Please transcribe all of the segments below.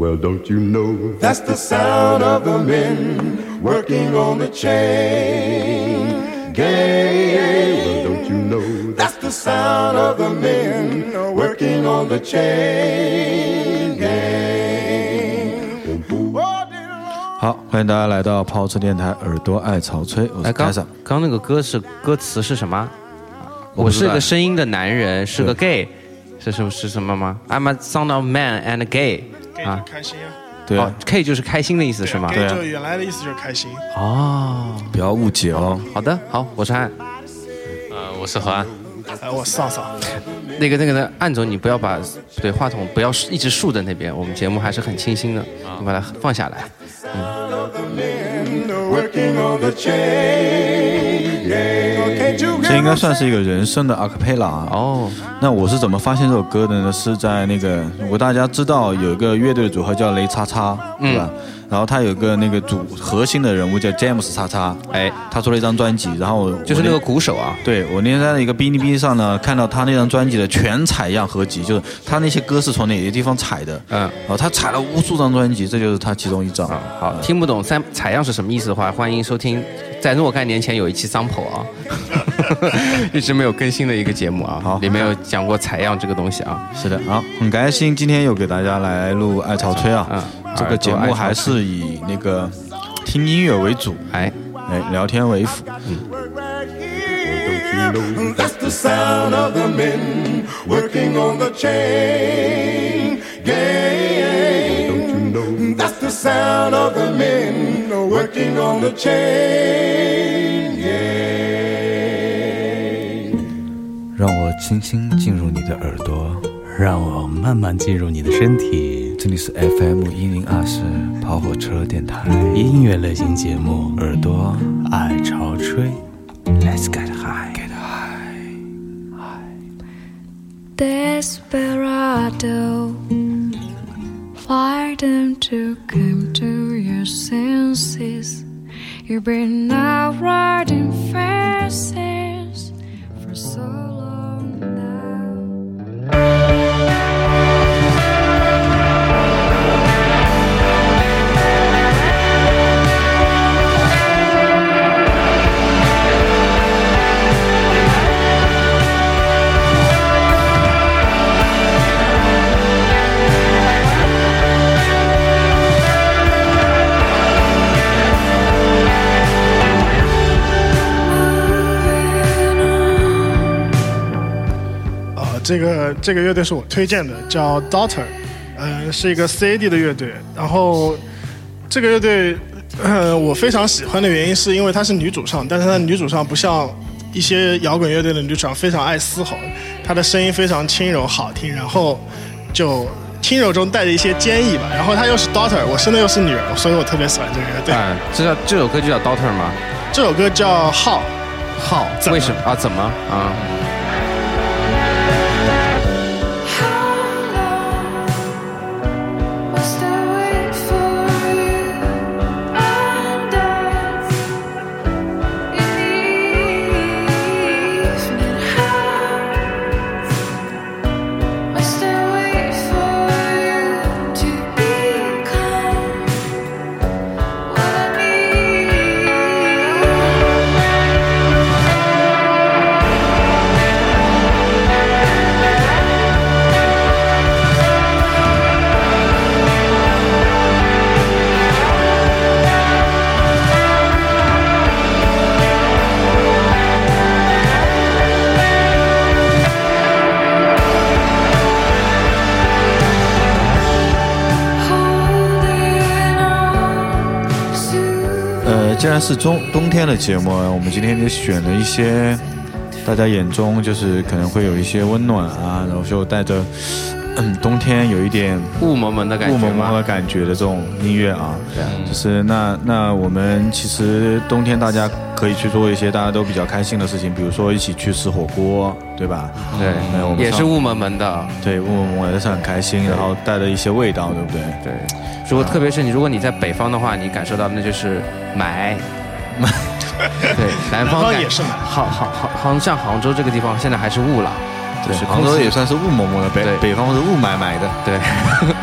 Well, don't you know that's the sound of the men working on the chain gang? Well, don't you know that's the sound of the men working on the chain gang? 好，欢迎大家来到跑车电台，耳朵爱草吹，我是凯撒。刚那个歌是歌词是什么？我是个声音的男人，是个 gay，是什么是什么吗？I'm a sound of man and gay，gay 啊。就，开心啊，对哦，K 就是开心的意思是吗？啊。就原来的意思就是开心。哦，不要误解哦。好的，好，我是安。呃，我是何安，哎，我丧丧，那个那个呢，安总，你不要把对话筒不要一直竖在那边，我们节目还是很清新的，你把它放下来。Working 这应该算是一个人声的 acapella 啊。哦，那我是怎么发现这首歌的呢？是在那个，如果大家知道有一个乐队的组合叫雷叉叉，对吧？然后他有个那个主核心的人物叫 James 叉叉，哎，他出了一张专辑，然后就是那个鼓手啊，对我那天在一个哔哩哔哩上呢，看到他那张专辑的全采样合集，就是他那些歌是从哪些地方采的，嗯。然后他采了无数张专辑，这就是他其中一张。啊，好，听不懂三采样是什么意思的话，欢迎收听。在若干年前有一期 sample 啊，一直没有更新的一个节目啊，好。里面有讲过采样这个东西啊，是的，好，很开心今天又给大家来录爱草吹啊，嗯这个节目还是以那个听音乐为主，哎，哎，聊天为辅。Don't you know that's the sound of the men working on the chain gang? Don't you know that's the sound of the men working on the chain gang? 让我轻轻进入你的耳朵，让我慢慢进入你的身体。这里是 FM 一零二四跑火车电台，音乐类型节目，耳朵爱潮吹。Let's get high。Get high. Desperado, fight them to come to your senses. You've been out riding fences 这个这个乐队是我推荐的，叫 Daughter，呃，是一个 CAD 的乐队。然后这个乐队，呃，我非常喜欢的原因是因为她是女主唱，但是她的女主唱不像一些摇滚乐队的女主唱非常爱嘶吼，她的声音非常轻柔好听，然后就轻柔中带着一些坚毅吧。然后她又是 Daughter，我生的又是女儿，所以我特别喜欢这个乐队。嗯，这叫这首歌就叫 Daughter 吗？这首歌叫怎么为什么啊？怎么啊？既然是冬冬天的节目，我们今天就选了一些大家眼中就是可能会有一些温暖啊，然后就带着嗯冬天有一点雾蒙蒙的感觉雾蒙蒙的？感觉的这种音乐啊。对啊就是那那我们其实冬天大家可以去做一些大家都比较开心的事情，比如说一起去吃火锅，对吧？对那我，们也是雾蒙蒙的。对，雾蒙蒙的是很开心，然后带着一些味道，对不对？对，如果特别是你，如果你在北方的话，你感受到那就是霾。对，南方南方也是霾杭杭杭杭像杭州这个地方现在还是雾了，对，杭州也算是雾蒙蒙的，北北方是雾霾霾的。对。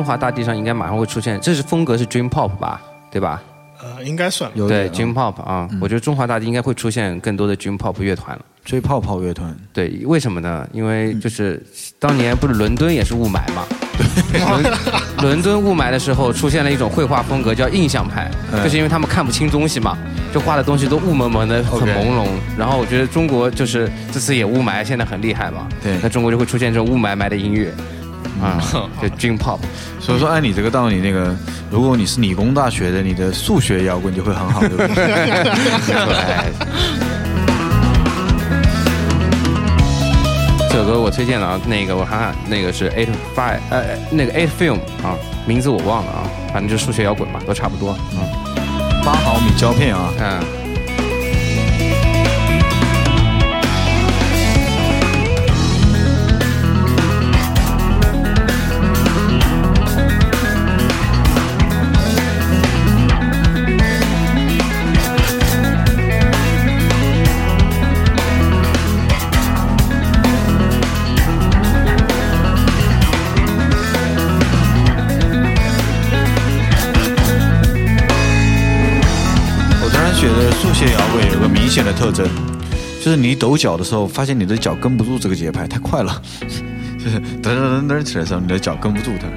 中华大地上应该马上会出现，这是风格是 Dream Pop 吧，对吧？呃，应该算对有对，Dream Pop 啊，我觉得中华大地应该会出现更多的 Dream Pop 乐团了。追泡泡乐团，对，为什么呢？因为就是当年不是伦敦也是雾霾嘛，伦 伦敦雾霾的时候出现了一种绘画风格叫印象派，嗯就是因为他们看不清东西嘛，就画的东西都雾蒙蒙的，很朦胧。然后我觉得中国就是这次也雾霾，现在很厉害嘛，对那中国就会出现这种雾霾霾的音乐。啊，就 Dream Pop，所以说按你这个道理，那个如果你是理工大学的，你的数学摇滚就会很好，对不对？哎 这首歌我推荐了啊，那个我看看，那个是 Eight Five，呃，那个 Eight Film 啊，名字我忘了啊，反正就是数学摇滚嘛，都差不多。嗯八毫米胶片啊，嗯，显的特征，就是你抖脚的时候，发现你的脚跟不住这个节拍，太快了，就是噔噔噔噔起来的时候，你的脚跟不住它。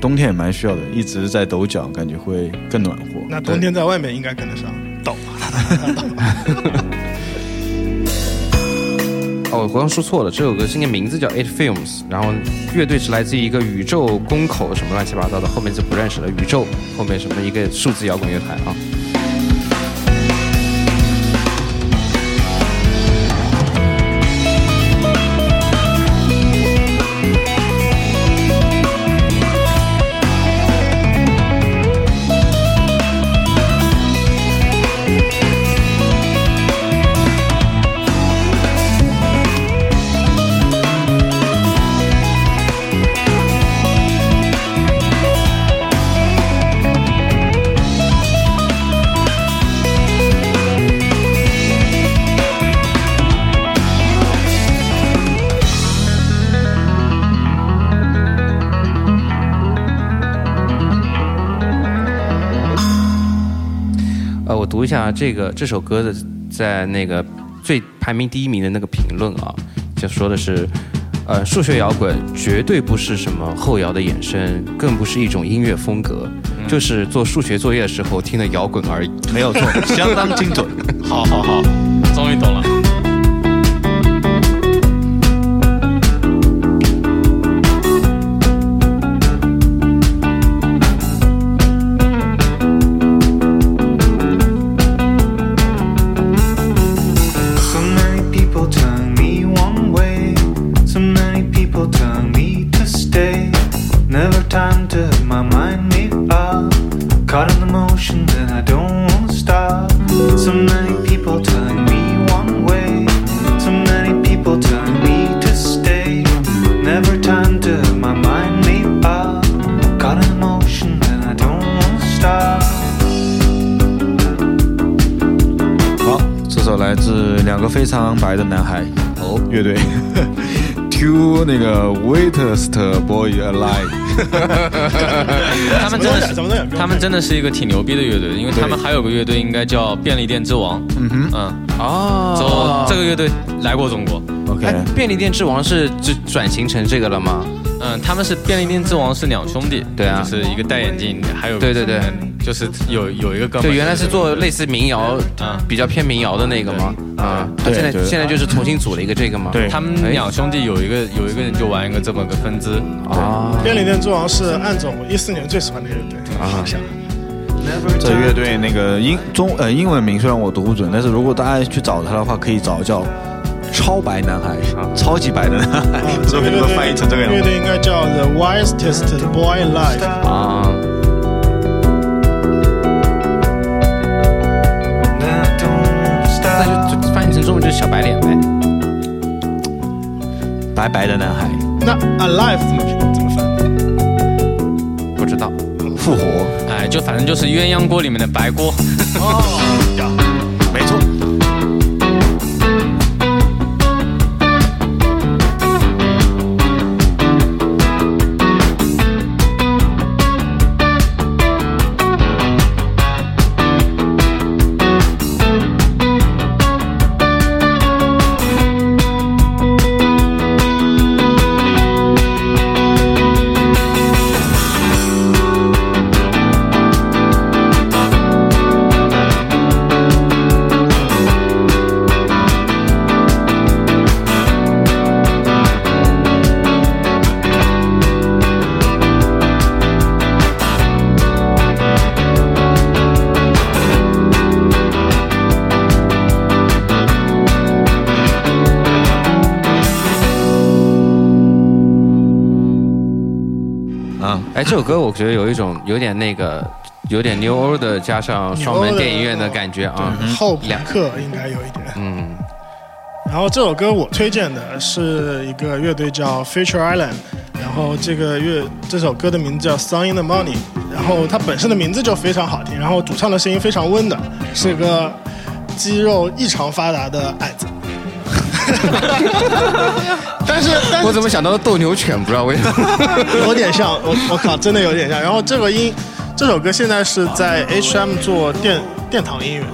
冬天也蛮需要的，一直在抖脚，感觉会更暖和。那冬天在外面应该跟得上，抖。哦，我刚刚说错了，这首歌是那个名字叫 Eight Films，然后乐队是来自于一个宇宙宫口什么乱七八糟的，后面就不认识了。宇宙后面什么一个数字摇滚乐团啊。下这个这首歌的在那个最排名第一名的那个评论啊，就说的是，呃，数学摇滚绝对不是什么后摇的衍生，更不是一种音乐风格，就是做数学作业的时候听的摇滚而已。没有错，相当精准。好好好，终于懂了。，Two 那个 Waitest Boy Alive。他们真的是他们真的是一个挺牛逼的乐队，因为他们还有个乐队应该叫便利店之王。嗯哼，嗯，哦走，这个乐队来过中国。OK，哎，便利店之王是就转型成这个了吗？嗯，他们是便利店之王是两兄弟，对啊就是一个戴眼镜，还有对对对嗯就是有有一个哥们儿，就原来是做类似民谣，嗯。比较偏民谣的那个吗？啊，对对现在现在就是重新组了一个这个吗？对。他们两兄弟有一个有一个人就玩一个这么个分支，啊。便利店之王是暗总一四年最喜欢的乐队啊，这乐队那个英中呃英文名虽然我读不准，但是如果大家去找他的话，可以找叫超白男孩，超级白的男孩，啊不知道为什么翻译成这个样子。乐队应该叫 The Wisest Boy Alive。啊，就是小白脸呗。白白的男孩，那 Alive 怎么怎么翻？不知道，复活，哎，就反正就是鸳鸯锅里面的白锅。没这首歌我觉得有一种有点那个，有点 New Order 加上双门电影院的感觉啊。对后朋克应该有一点。嗯，然后这首歌我推荐的是一个乐队叫 Future Island，然后这个乐这首歌的名字叫 Sun in the Morning，然后它本身的名字就非常好听，然后主唱的声音非常温暖，是个肌肉异常发达的矮子。但是，但是我怎么想到了斗牛犬？不知道为什么。有点像，我我靠，真的有点像。然后这个音，这首歌现在是在 H&M 做殿殿堂音乐。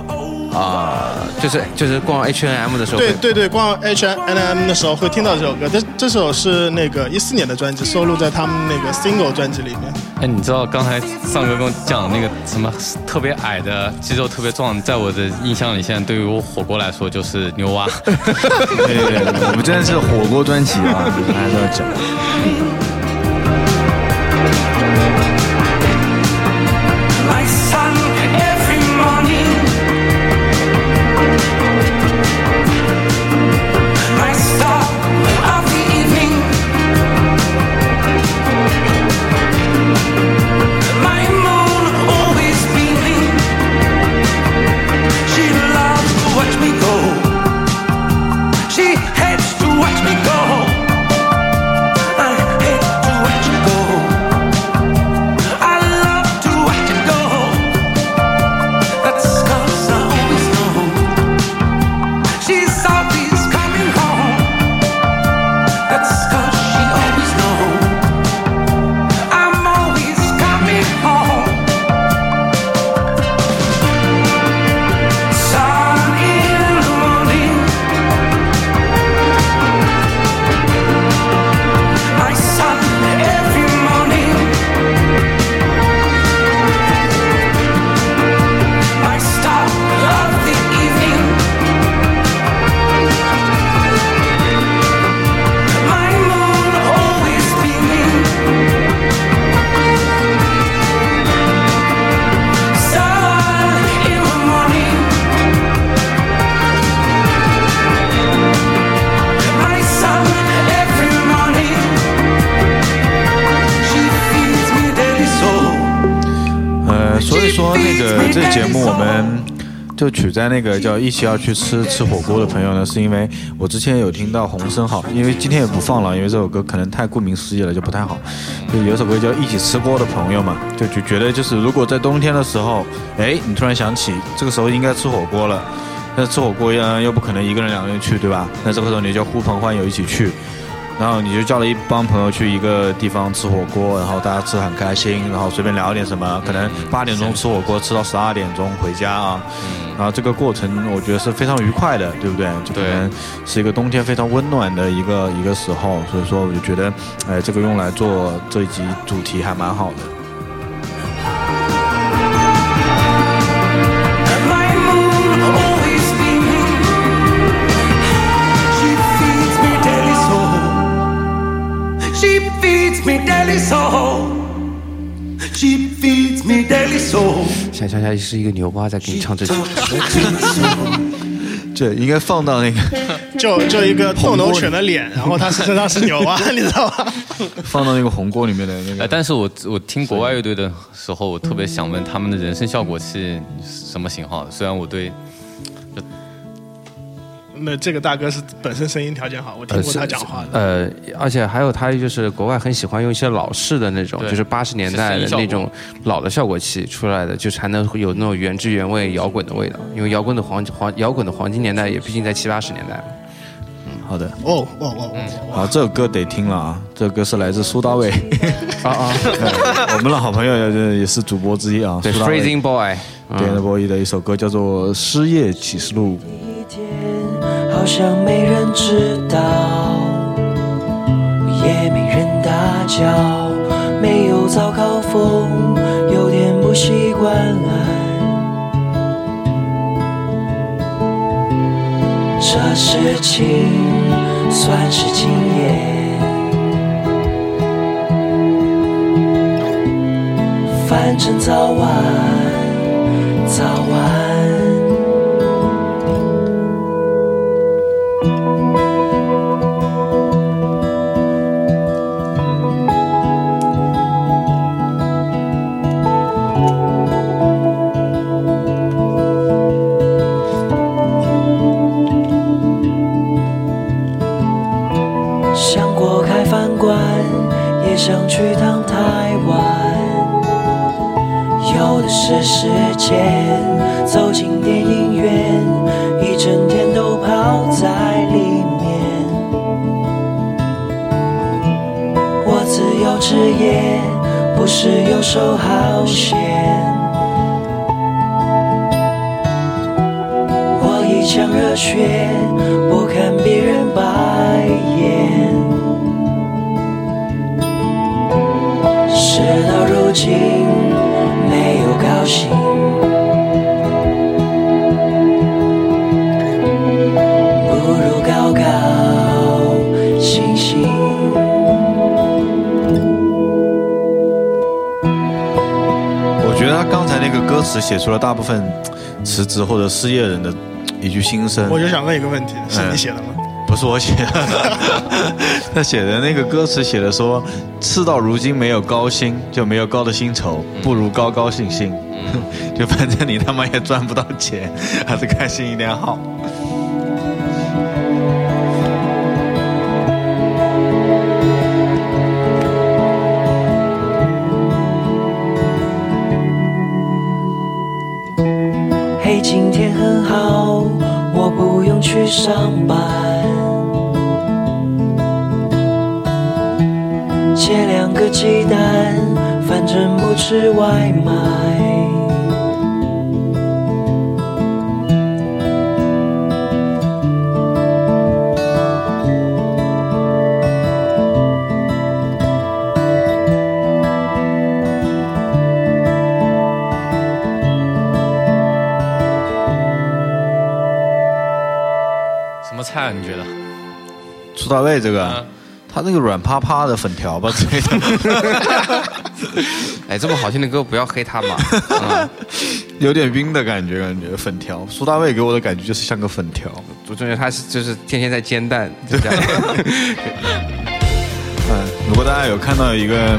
啊，就是就是逛 H N M 的时候，对对对，逛 H N M 的时候会听到这首歌。这这首是那个一四年的专辑，收录在他们那个 single 专辑里面。哎，你知道刚才上哥跟我讲那个什么特别矮的肌肉特别壮，在我的印象里，现在对于我火锅来说就是牛蛙。对对对，我们真的是火锅专辑啊，就是还是要讲。就取在那个叫一起要去吃吃火锅的朋友呢，是因为我之前有听到洪声好，因为今天也不放了，因为这首歌可能太顾名思义了，就不太好。就有首歌叫一起吃锅的朋友嘛，就就觉得就是如果在冬天的时候，哎，你突然想起这个时候应该吃火锅了。但吃火锅呀，又不可能一个人两个人去，对吧？那这个时候你就呼朋唤友一起去，然后你就叫了一帮朋友去一个地方吃火锅，然后大家吃得很开心，然后随便聊点什么，可能八点钟吃火锅吃到十二点钟回家啊，然后这个过程我觉得是非常愉快的，对不对？就可能是一个冬天非常温暖的一个一个时候，所以说我就觉得，哎，这个用来做这一集主题还蛮好的。想象一下，是一个牛蛙在给你唱这首。对，应该放到那个就就一个斗牛犬的脸，然后它身上是牛蛙，你知道吗？放到那个红锅里面的那哎，个。但是我我听国外乐队的时候，我特别想问他们的人声效果器什么型号的？虽然我对那这个大哥是本身声音条件好，我听过他讲话的。呃，而且还有他就是国外很喜欢用一些老式的那种，就是八十年代的那种老的效果器出来的，就才能有那种原汁原味摇滚的味道。因为摇滚的黄黄摇滚的黄金年代也毕竟在七八十年代嘛。好的，哦哦哦，好，这首歌得听了啊！这首歌是来自苏大卫，啊 啊，呃 我们的好朋友也也是主播之一啊。对，Freezing Boy，点的播一的一首歌叫做《失业启示录》。好像没人知道，也没人打搅，没有早高峰，有点不习惯。这事情算是经验，反正早晚，早晚。想去趟台湾。有的是时间，走进电影院，一整天都泡在里面。我自由职业，不是游手好闲。我一腔热血，不看别人白眼。到如今，没有高兴，不如高高兴兴。我觉得他刚才那个歌词写出了大部分辞职或者失业人的一句心声。我就想问一个问题，是嗯你写的吗？不是我写的，他写的那个歌词写的说，事到如今没有高薪，就没有高的薪酬，不如高高兴兴。就反正你他妈也赚不到钱，还是开心一点好。嘿，今天很好，我不用去上班。吃外卖。什么菜啊？你觉得？出大卫这个嗯，他那个软趴趴的粉条吧之类的，哎，这么好听的歌不要黑他嘛。嗯，有点晕的感觉，感觉粉条。苏大卫给我的感觉就是像个粉条。我觉得他是就是天天在煎蛋，就这样。嗯，如果大家有看到一个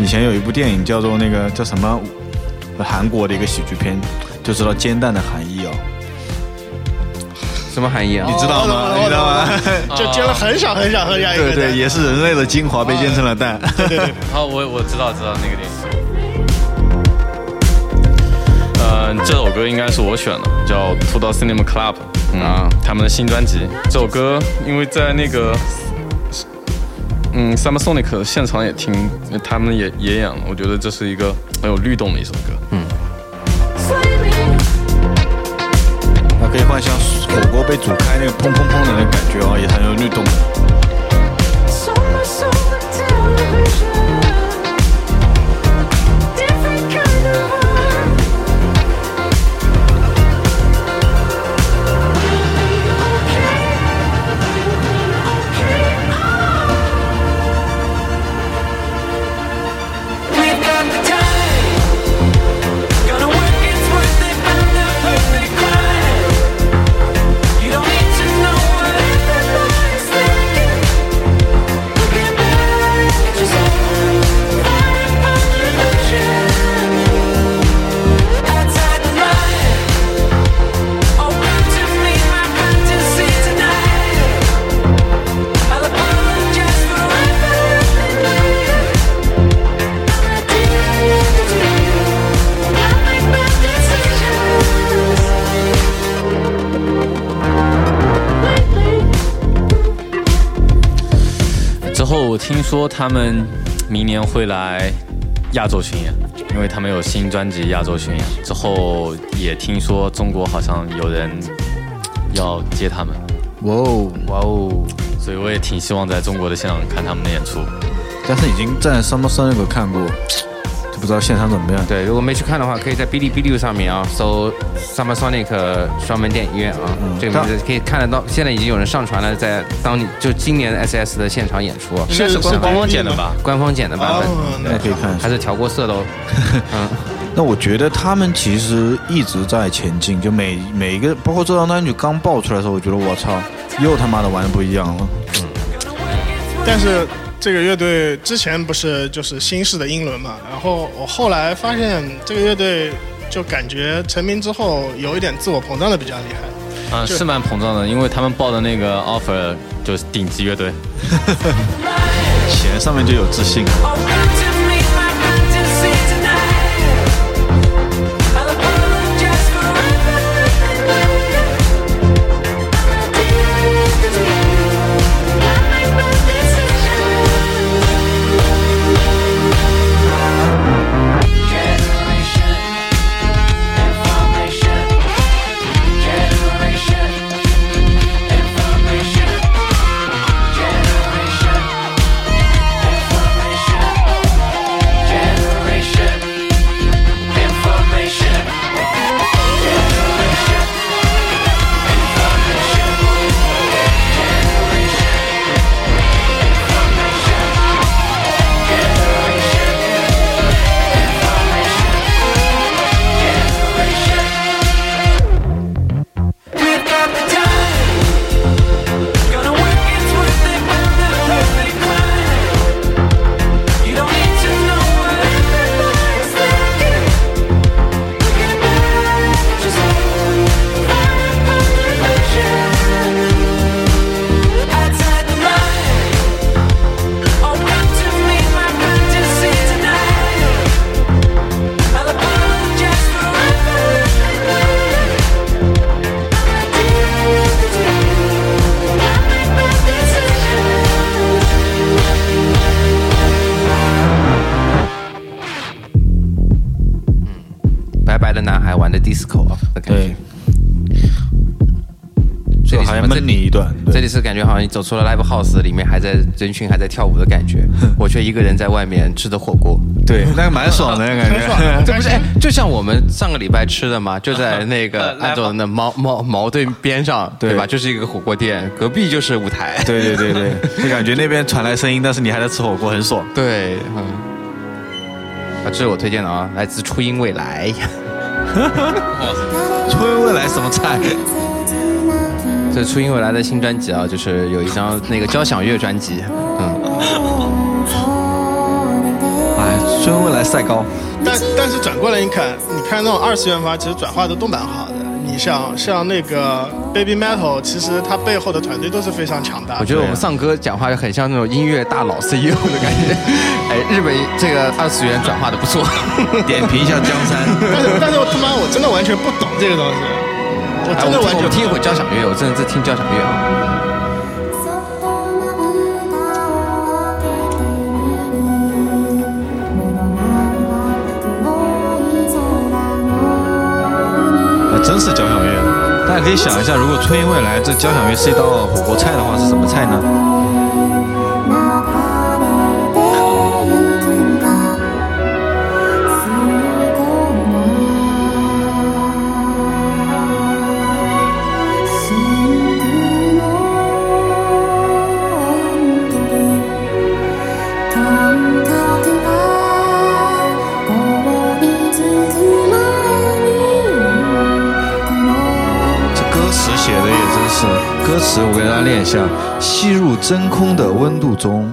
以前有一部电影叫做那个叫什么韩国的一个喜剧片，就知道煎蛋的含义哦。什么含义啊？你知道吗？哦你知道吗？就煎了很少很少很小一个对对，也是人类的精华被煎成了蛋。好，我我知道知道那个电影。嗯，这首歌应该是我选的，叫《To the Cinema Club》啊，他们的新专辑。这首歌因为在那个嗯 Summer Sonic 现场也听，他们也也演了，我觉得这是一个很有律动的一首歌。嗯，可以幻想火锅被煮开那个砰砰砰的那个感觉啊，也很有律动听说他们明年会来亚洲巡演，因为他们有新专辑亚洲巡演。之后也听说中国好像有人要接他们，哇哦，哇哦，所以我也挺希望在中国的现场看他们的演出。但是已经在 Summer Sonic 看过，就不知道现场怎么样。对，如果没去看的话，可以在哔哩哔哩上面啊搜 Summer Sonic 双门店影院啊，这个名字可以看得到。现在已经有人上传了，在当你就今年 SS 的现场演出，应该是官官方剪的吧？官方剪的版本，哦那可以看一下还是调过色的哦。嗯，那我觉得他们其实一直在前进，就每每一个，包括这张单曲刚爆出来的时候，我觉得我操，又他妈的玩的不一样了。嗯但是这个乐队之前不是就是新式的英伦嘛，然后我后来发现这个乐队就感觉成名之后有一点自我膨胀的比较厉害。啊，是蛮膨胀的，因为他们报的那个 offer 就是顶级乐队。钱上面就有自信。感觉好像你走出了 live house，里面还在人群还在跳舞的感觉，我却一个人在外面吃着火锅。对，那个蛮爽的，感觉。这不是哎，就像我们上个礼拜吃的嘛，就在那个按照那矛矛矛盾边上，对对吧？就是一个火锅店，隔壁就是舞台。对对对对，就感觉那边传来声音，但是你还在吃火锅，很爽。对，嗯。啊，这是我推荐的啊，来自初音未来。初音未来什么菜？这初音未来的新专辑啊，就是有一张那个交响乐专辑，嗯，哎，初音未来赛高。但但是转过来你看，你看那种二次元发，其实转化的都蛮好的。你像像那个 Baby Metal，其实它背后的团队都是非常强大的。我觉得我们丧哥讲话就很像那种音乐大佬 CEO 的感觉。哎，日本这个二次元转化的不错。点评一下江山。但是但是我他妈我真的完全不懂这个东西，我哎，真的听一会。交响乐，我真的在听交响乐啊。还真是交响乐。大家可以想一下，如果春音未来这交响乐是一道火锅菜的话，是什么菜呢？真空的温度中，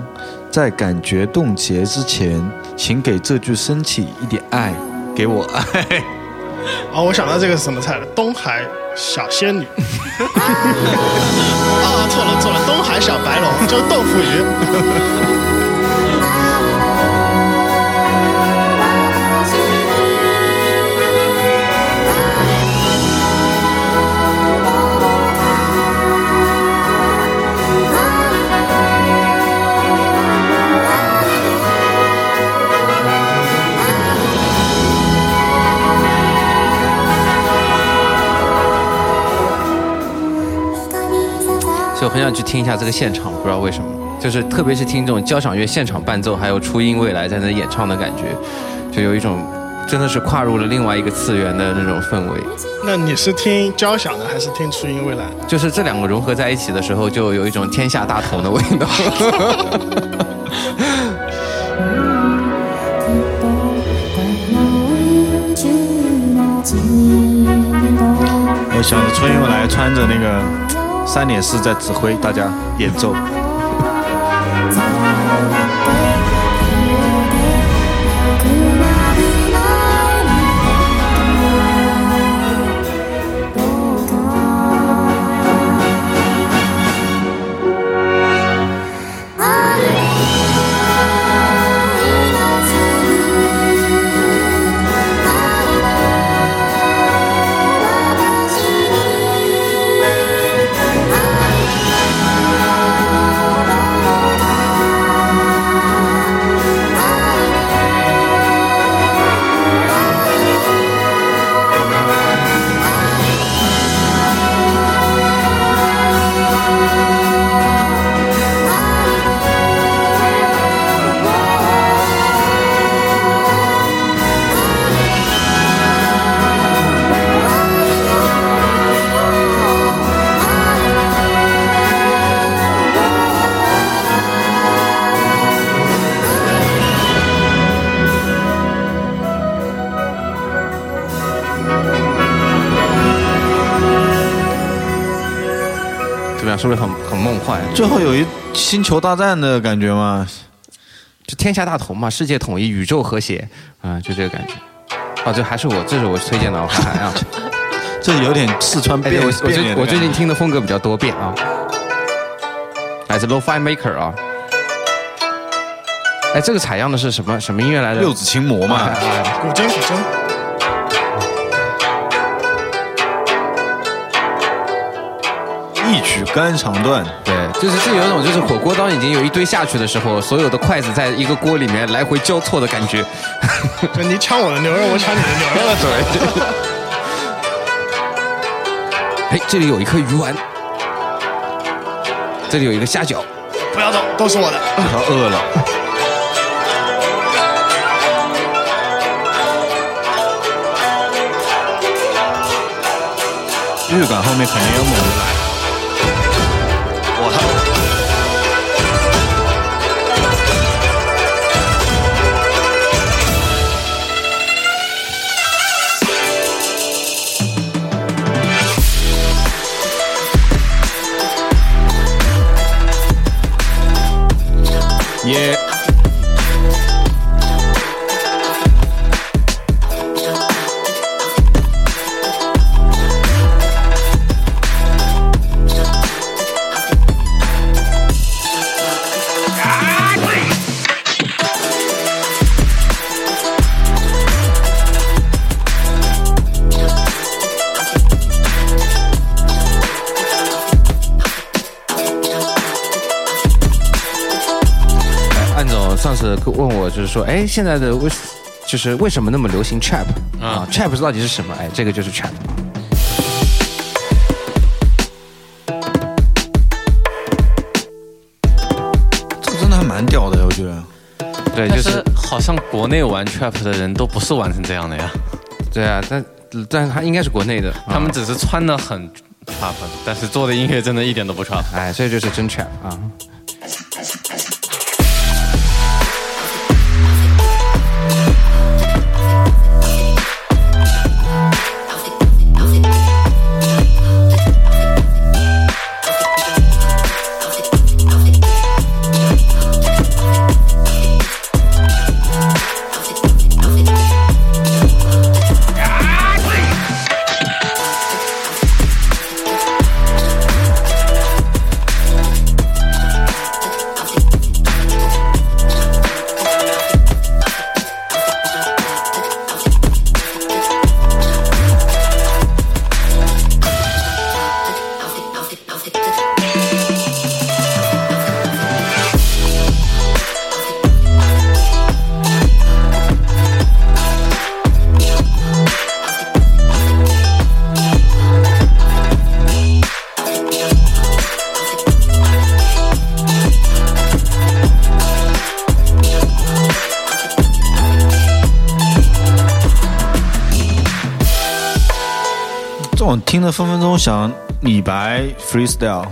在感觉冻结之前，请给这具身体一点爱，给我爱。哦，我想到这个是什么菜了，东海小仙女。啊，错了错了，东海小白龙就是豆腐鱼。很想去听一下这个现场，不知道为什么，就是特别是听这种交响乐现场伴奏，还有初音未来在那演唱的感觉，就有一种真的是跨入了另外一个次元的那种氛围。那你是听交响的还是听初音未来？就是这两个融合在一起的时候，就有一种天下大同的味道。我想着初音未来穿着那个三点四在指挥大家演奏。是不是很很梦幻？最后有一星球大战的感觉吗？就天下大同嘛，世界统一，宇宙和谐啊、就这个感觉。哦，这还是我，这是我推荐的，我看看啊。这有点四川哎，变对我我最我最近听的风格比较多变啊，来自 Lo-Fi Maker 啊。哎，这个采样的是什么什么音乐来着？六指琴魔嘛哎哎哎古筝，古筝。一曲肝肠断。对，就是这有一种就是火锅当已经有一堆下去的时候，所有的筷子在一个锅里面来回交错的感觉。就你抢我的牛肉，我抢你的牛肉了，对。哎，这里有一颗鱼丸，这里有一个虾饺，不要动，都是我的。他饿了。预感后面肯定有猛的来。问我就是说，哎，现在的为就是为什么那么流行 trap 啊？trap 到底是什么？哎，这个就是 trap。这个真的还蛮屌的，我觉得。对，就是是好像国内玩 trap 的人都不是玩成这样的呀，对啊，但但是他应该是国内的，他们啊只是穿的很 trap，但是做的音乐真的一点都不 trap。哎，这就是真 trap 啊。听了分分钟想李白 freestyle，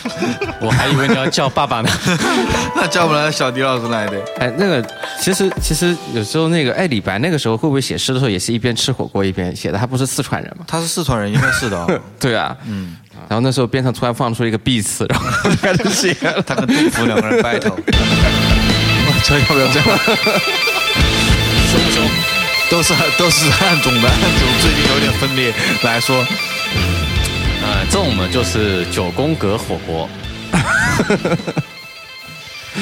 我还以为你要叫爸爸呢。那叫不来小迪老师来的。哎，那个其实其实有时候那个哎，李白那个时候会不会写诗的时候也是一边吃火锅一边写的？他不是四川人吗？他是四川人，应该是的、哦。对啊，嗯。然后那时候边上突然放出一个 B 词，然后就开始写了。他跟杜甫两个人 battle，我这要不要这样？凶不凶？都是都是汉中的，汉中最近有点分裂。来说，呃，这种呢就是九宫格火锅。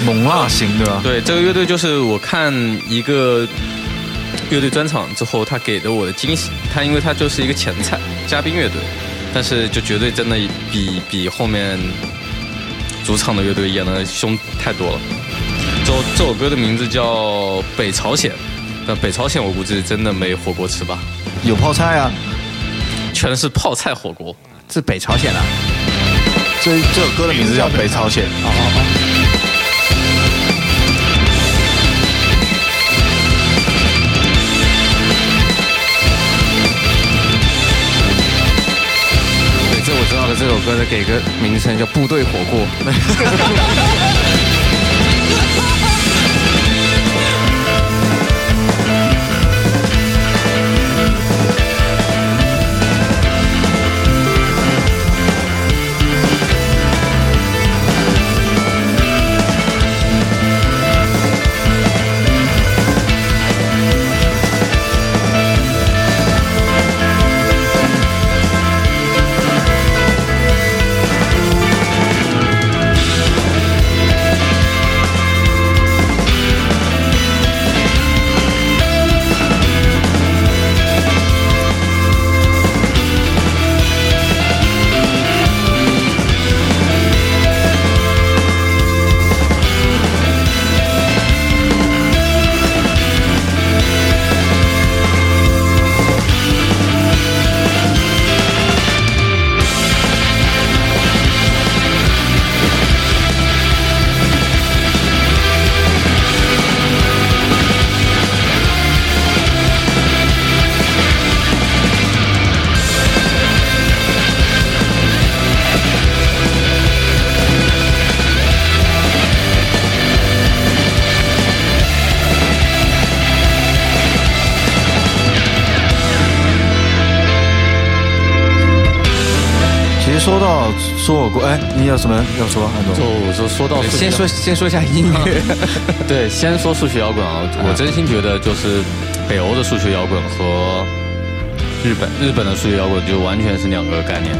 猛辣型对吧？对，这个乐队就是我看一个乐队专场之后，他给的我的惊喜。他因为他就是一个前菜嘉宾乐队，但是就绝对真的比比后面主场的乐队演的凶太多了。这首这首歌的名字叫《北朝鲜》，但北朝鲜我估计真的没火锅吃吧，有泡菜啊，全是泡菜火锅。是北朝鲜啊，这这首歌的名字叫《北朝鲜》。哦哦哦。对，这我知道了。这首歌的给个名称叫《部队火锅》。你有什么要说？安就总，我就说到先说先说一下音乐。对，先说数学摇滚啊，我真心觉得就是北欧的数学摇滚和日本日本的数学摇滚就完全是两个概念。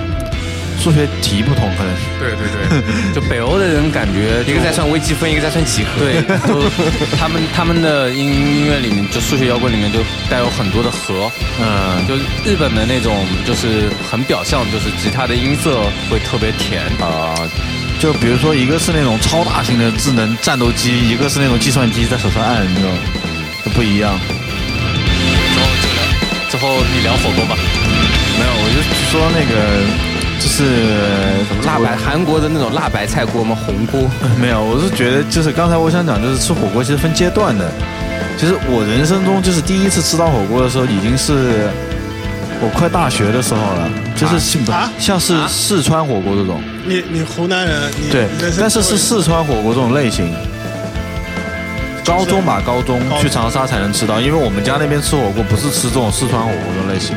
数学题不同，可能是对对对，就北欧的人感觉一个在算微积分，一个在算几何。对，就他们他们的音音乐里面，就数学摇滚里面就带有很多的和，嗯，就日本的那种就是很表象，就是吉他的音色会特别甜啊。就比如说一个是那种超大型的智能战斗机，一个是那种计算机在手上按，那种就不一样。之后就聊，之后你聊火锅吧。没有，我就说那个就是辣白韩国的那种辣白菜锅吗？红锅。没有，我是觉得就是刚才我想讲，就是吃火锅其实分阶段的。其实我人生中就是第一次吃到火锅的时候，已经是我快大学的时候了，就是像啊像是四川火锅这种，你你湖南人，你对，但是是四川火锅这种类型。高中吧，高中去长沙才能吃到，因为我们家那边吃火锅不是吃这种四川火锅的类型，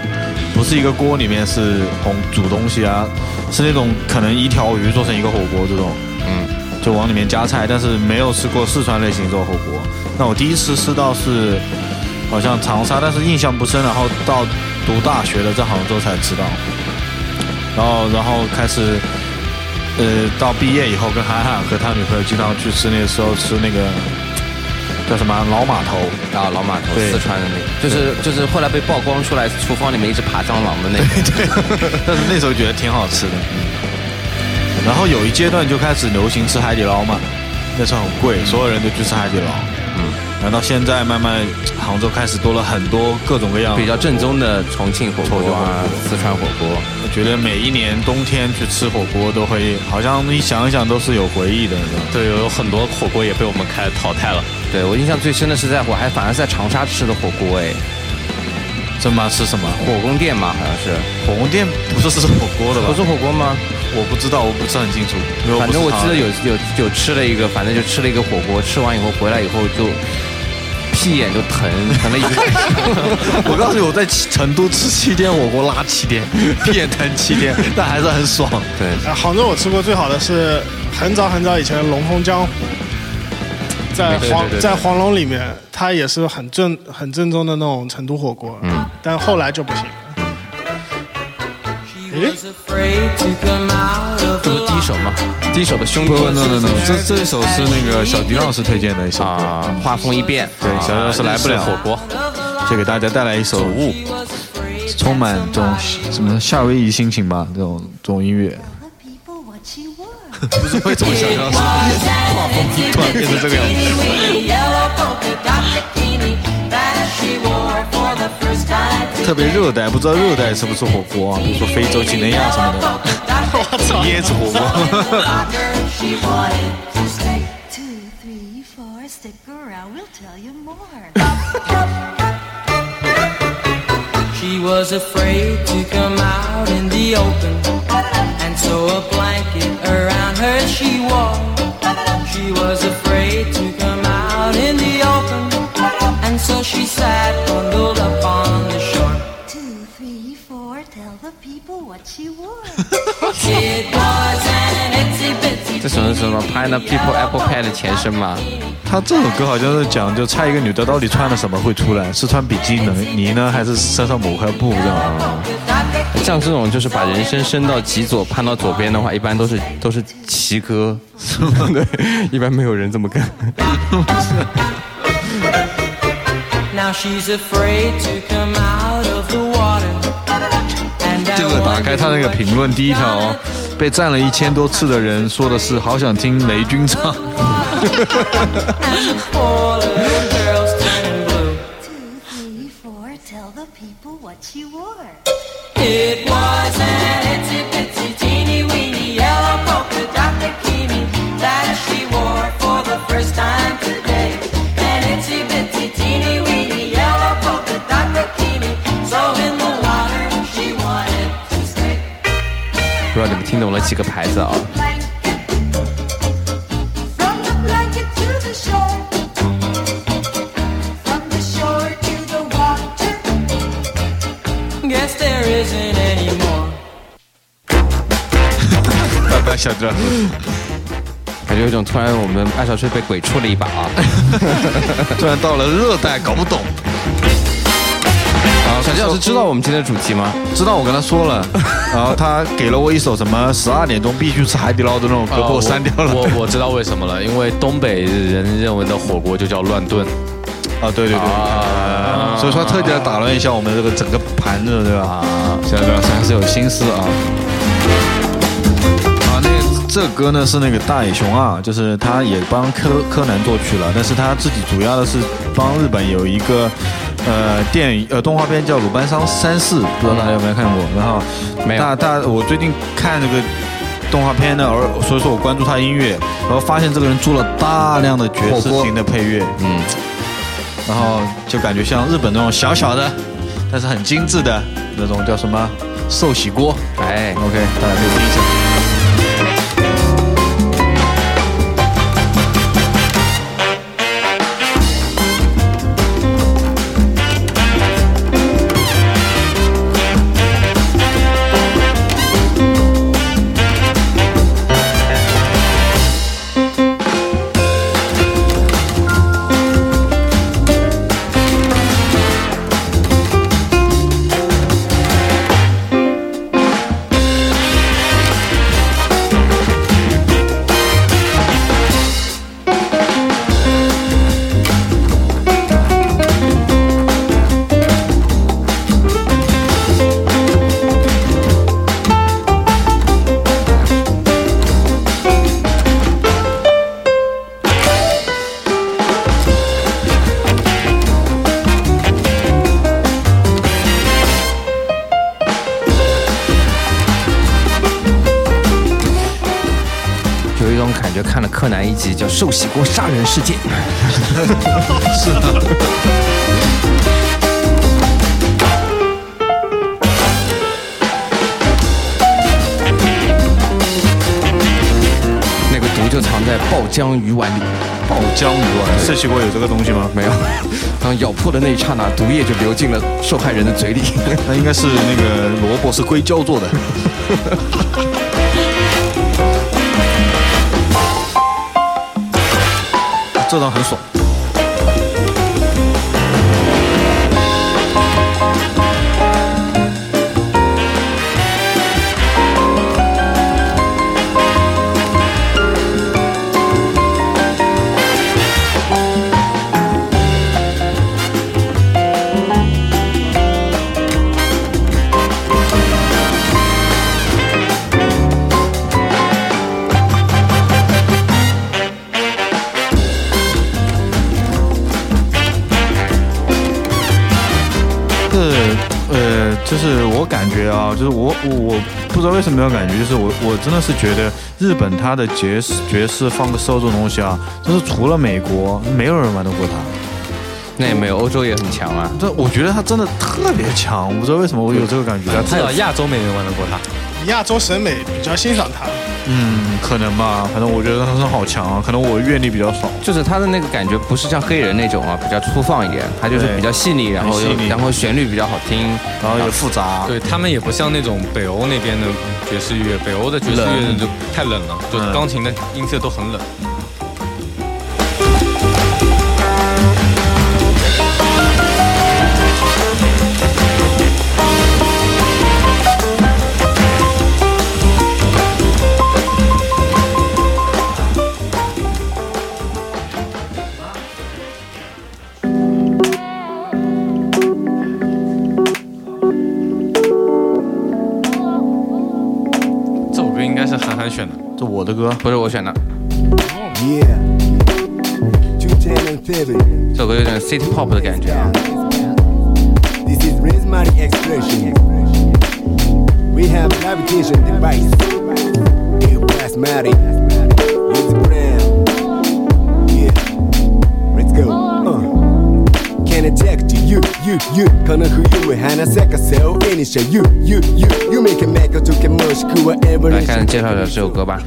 不是一个锅里面是红煮东西啊，是那种可能一条鱼做成一个火锅这种，嗯，就往里面加菜，但是没有吃过四川类型这种火锅。那我第一次吃到是好像长沙，但是印象不深，然后到读大学了在杭州才知道，然后然后开始。呃，到毕业以后，跟涵涵和他女朋友经常去吃，那个时候吃那个叫什么老码头，啊，老码头，四川的那个，就是就是后来被曝光出来，厨房里面一直爬蟑螂的那个。但是那时候觉得挺好吃的。然后有一阶段就开始流行吃海底捞嘛，那时候很贵，所有人都去吃海底捞。嗯，然后到现在慢慢杭州开始多了很多各种各样比较正宗的重庆火锅啊，四川火锅。我觉得每一年冬天去吃火锅都会，好像一想一想都是有回忆的？对，有很多火锅也被我们开淘汰了。对我印象最深的是在我还反而是在长沙吃的火锅，哎，真吗？吃什么？火宫殿嘛，好像是。火宫殿不是是火锅的吧？不是火锅吗？我不知道，我不是很清楚。反正我记得有有有吃了一个，反正就吃了一个火锅，吃完以后回来以后就屁眼就疼，疼了一 我告诉你，我在成都吃七天火锅，拉七天，屁眼疼七天，但还是很爽。对，呃杭州我吃过最好的是很早很早以前的龙凤江湖，在黄在黄龙里面，它也是很正很正宗的那种成都火锅，嗯，但后来就不行。了。诶，这不是第一首吗？第一首的兄弟。不不 no no no，这这一首是那个小迪老师推荐的一首。歌，啊，画风一变，对，小迪老师来不了。火锅，就给大家带来一首雾，充满这种什么夏威夷心情吧，这种这种音乐。不知道么想象是，突然变成这样。特别热带，不知道热带吃不吃火锅啊？比如说非洲、几内亚什么的，椰子火锅。Her she wore. She was afraid to come out in the open, and so she sat bundled up on the shore. Two, three, four, tell the people what she wore. It was an itsy bitsy 这首是什么 Pineapple People Apple Pie 的前身嘛？他这首歌好像是讲，就猜一个女的到底穿了什么会出来，是穿比基尼呢，还是身上某块布这样啊？像这种就是把人生伸到极左，攀到左边的话，一般都是都是奇歌，对，一般没有人这么干。Now she's afraid to come out of the water. And I 这个打开他那个评论，第一条、哦、被赞了一千多次的人说的是好想听雷军唱。It was an itsy bitsy. 几个牌子啊？拜拜，小段。感觉有种突然我们爱小帅被鬼畜了一把啊，哈哈哈，突然到了热带，搞不懂。啊，小杰老师知道我们今天的主题吗？知道我跟他说了，然后他给了我一首什么十二点钟必须吃海底捞的那种歌，啊给我删掉了。我我知道为什么了，因为东北人认为的火锅就叫乱炖。啊，对对对，啊所以说特地来打乱一下我们这个整个盘子，对吧？啊，小张老师还是有心思啊。啊，那这歌呢是那个大野熊二，就是他也帮柯柯南作曲了，但是他自己主要的是帮日本有一个呃电影呃动画片叫《鲁班三三世》，不知道大家有没有看过？然后没有大大我最近看这个。动画片呢，而所以说我关注他音乐，然后发现这个人做了大量的爵士型的配乐，嗯，然后就感觉像日本那种小小的，但是很精致的那种叫什么寿喜锅。哎，OK，大家可以听一下。受害人的嘴里。那应该是那个萝卜是硅胶做的。这张很爽。就是我我我不知道为什么有感觉，就是我我真的是觉得日本它的爵士爵士放个 soul 这种东西啊，就是除了美国，没有人玩得过它。那也没有，欧洲也很强啊。这我觉得它真的特别强，我不知道为什么我有这个感觉。至少亚洲没人玩得过它。亚洲审美比较欣赏它。嗯，可能吧，反正我觉得他是好强啊，可能我阅历比较少。就是他的那个感觉不是像黑人那种啊，比较粗放一点，他就是比较细腻，然后然后旋律比较好听，然后也复杂。对他们也不像那种北欧那边的爵士乐，北欧的爵士乐就太冷了，就钢琴的音色都很冷。我的歌不是我选的。Yeah. Two ten and seven. 这首歌有点 city pop 的感觉啊。This is rhythmic expression. We have you, you, you この冬へ花咲かせを絵にし You, you, you 夢かめかとけもしくは ever 来看介绍一下这首歌吧。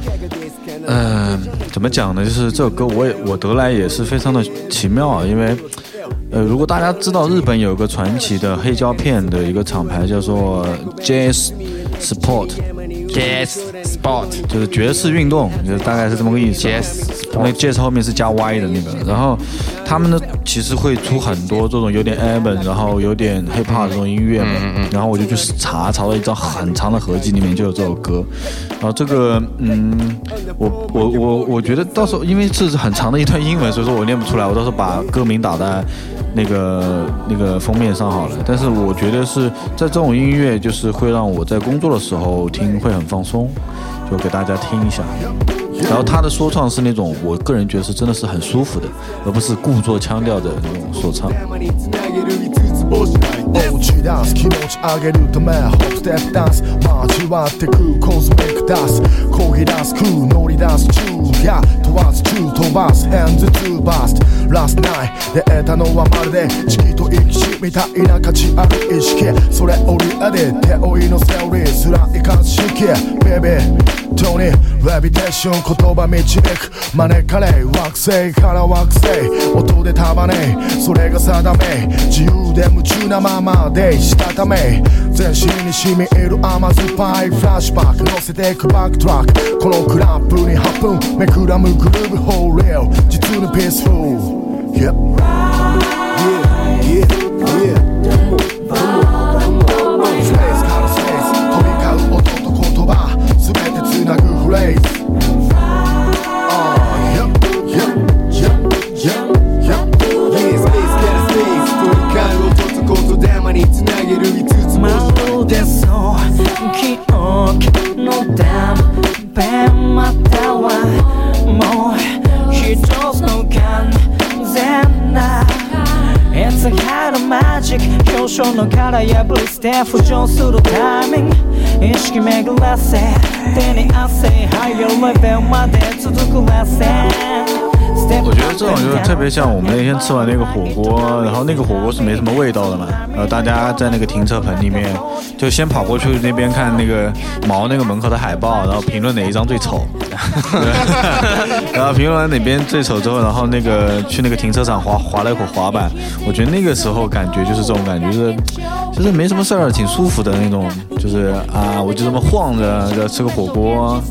嗯、怎么讲呢？就是这首歌我也我得来也是非常的奇妙啊，因为。呃，如果大家知道日本有个传奇的黑胶片的一个厂牌叫做 Jazz Sport， Jazz Sport 就是爵士运动，就是大概是这么个意思。Jazz 因为 Jazz 后面是加 Y 的那个，然后他们呢其实会出很多这种有点 urban，然后有点 hip hop 这种音乐嘛。然后我就去查，查到一张很长的合集，里面就有这首歌。然后这个，嗯，我我我我觉得到时候因为是很长的一段英文，所以说我念不出来，我到时候把歌名打在那个那个封面上好了。但是我觉得是在这种音乐，就是会让我在工作的时候听会很放松，就给大家听一下。然后他的说唱是那种，我个人觉得是真的是很舒服的，而不是故作腔调的那种说唱。落ちダンス気持ち上げるためホップステップダンス交わってくコズミックダンス漕ぎ出す空乗り出す中や問わず中飛ばすヘンズツーバストラストナイ出得たのはまるで地気と生き死みたいな価値ある意識それをリアで手負いのセオリーすらいかんしきベビートニーレビテーション言葉導く招かれ惑星から惑星音で束ねそれが定め自由で夢中なままでしたため全身に染み入る甘酸っぱいフラッシュバック乗せてくバックトラックこのクラップに8分めくらむグルーブホーレオ実にピースフル Yep. Yeah, yeah, yeah. ションの殻破り捨て浮上するタイミング。意識巡らせ。手に汗ハイレベルまで続くらせ我觉得这种就是特别像我们那天吃完那个火锅，然后那个火锅是没什么味道的嘛，然后大家在那个停车棚里面就先跑过去那边看那个毛那个门口的海报，然后评论哪一张最丑，然后评论完哪边最丑之后，然后那个去那个停车场滑滑了一会滑板，我觉得那个时候感觉就是这种感觉，就是就是没什么事儿，挺舒服的那种，就是啊，我就这么晃着，就吃个火锅，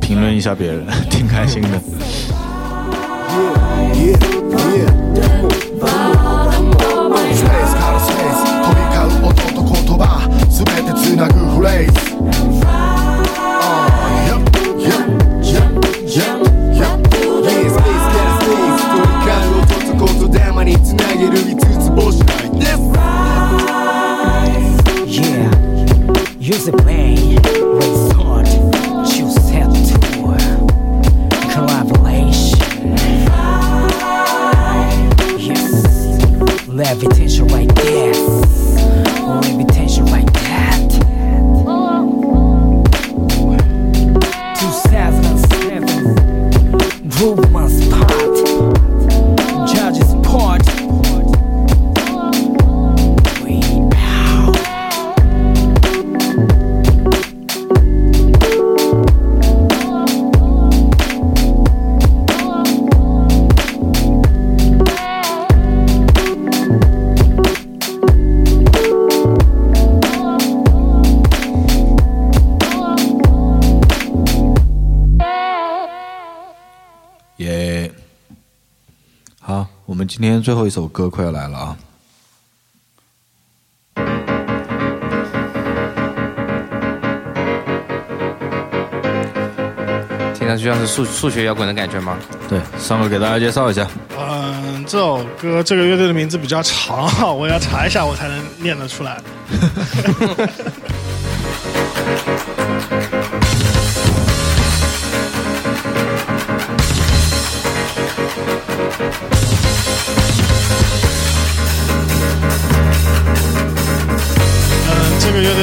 评论一下别人，挺开心的。Use the pain, 今天最后一首歌快要来了啊。听上去像是数数学摇滚的感觉吗？对，上个给大家介绍一下。嗯，这首歌这个乐队的名字比较长，我要查一下我才能念得出来。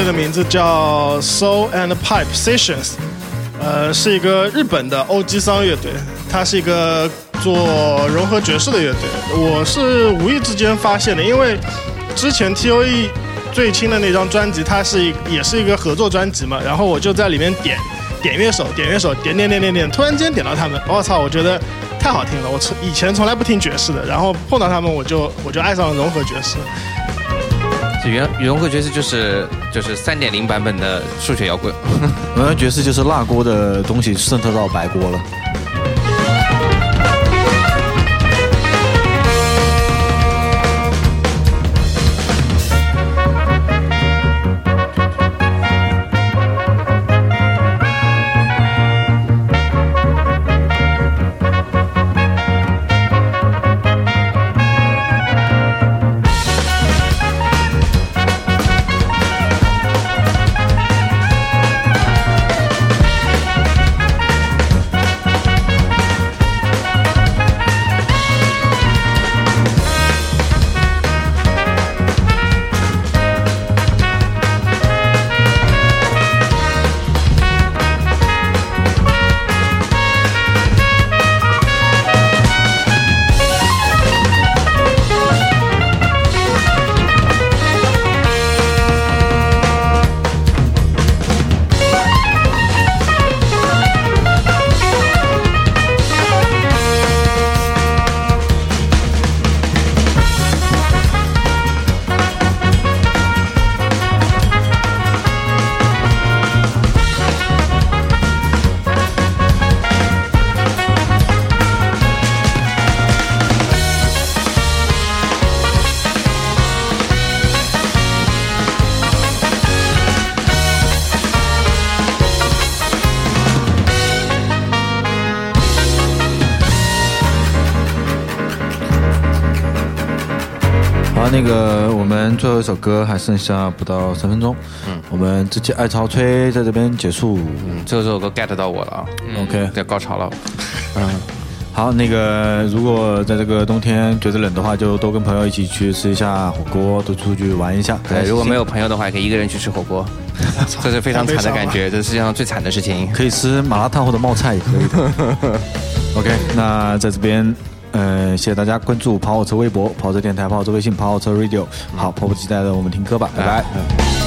这个名字叫 Soul and Pipe Sessions，呃，是一个日本的欧基桑乐队，它是一个做融合爵士的乐队。我是无意之间发现的，因为之前 T.O.E 最新的那张专辑，它是也是一个合作专辑嘛，然后我就在里面点点乐手，点乐手，点点点点点，突然间点到他们，我操，我觉得太好听了。我从以前从来不听爵士的，然后碰到他们，我就我就爱上了融合爵士。这原融合爵士就是就是三点零版本的数学摇滚。融合爵士就是辣锅的东西渗透到白锅了。那个我们最后一首歌还剩下不到三分钟，嗯，我们直接爱潮吹在这边结束。嗯，最后这首歌 get 到我了啊。OK 在高潮了。嗯，好，那个如果在这个冬天觉得冷的话，就多跟朋友一起去吃一下火锅，多出去玩一下。对，如果没有朋友的话，也可以一个人去吃火锅，这是非常惨的感觉，这是世界上最惨的事情。可以吃麻辣烫或者冒菜也可以的。OK，那在这边，嗯，谢谢大家关注跑火车微博、跑车电台、跑火车微信、跑火车 Radio。好，迫不及待的我们听歌吧，拜拜。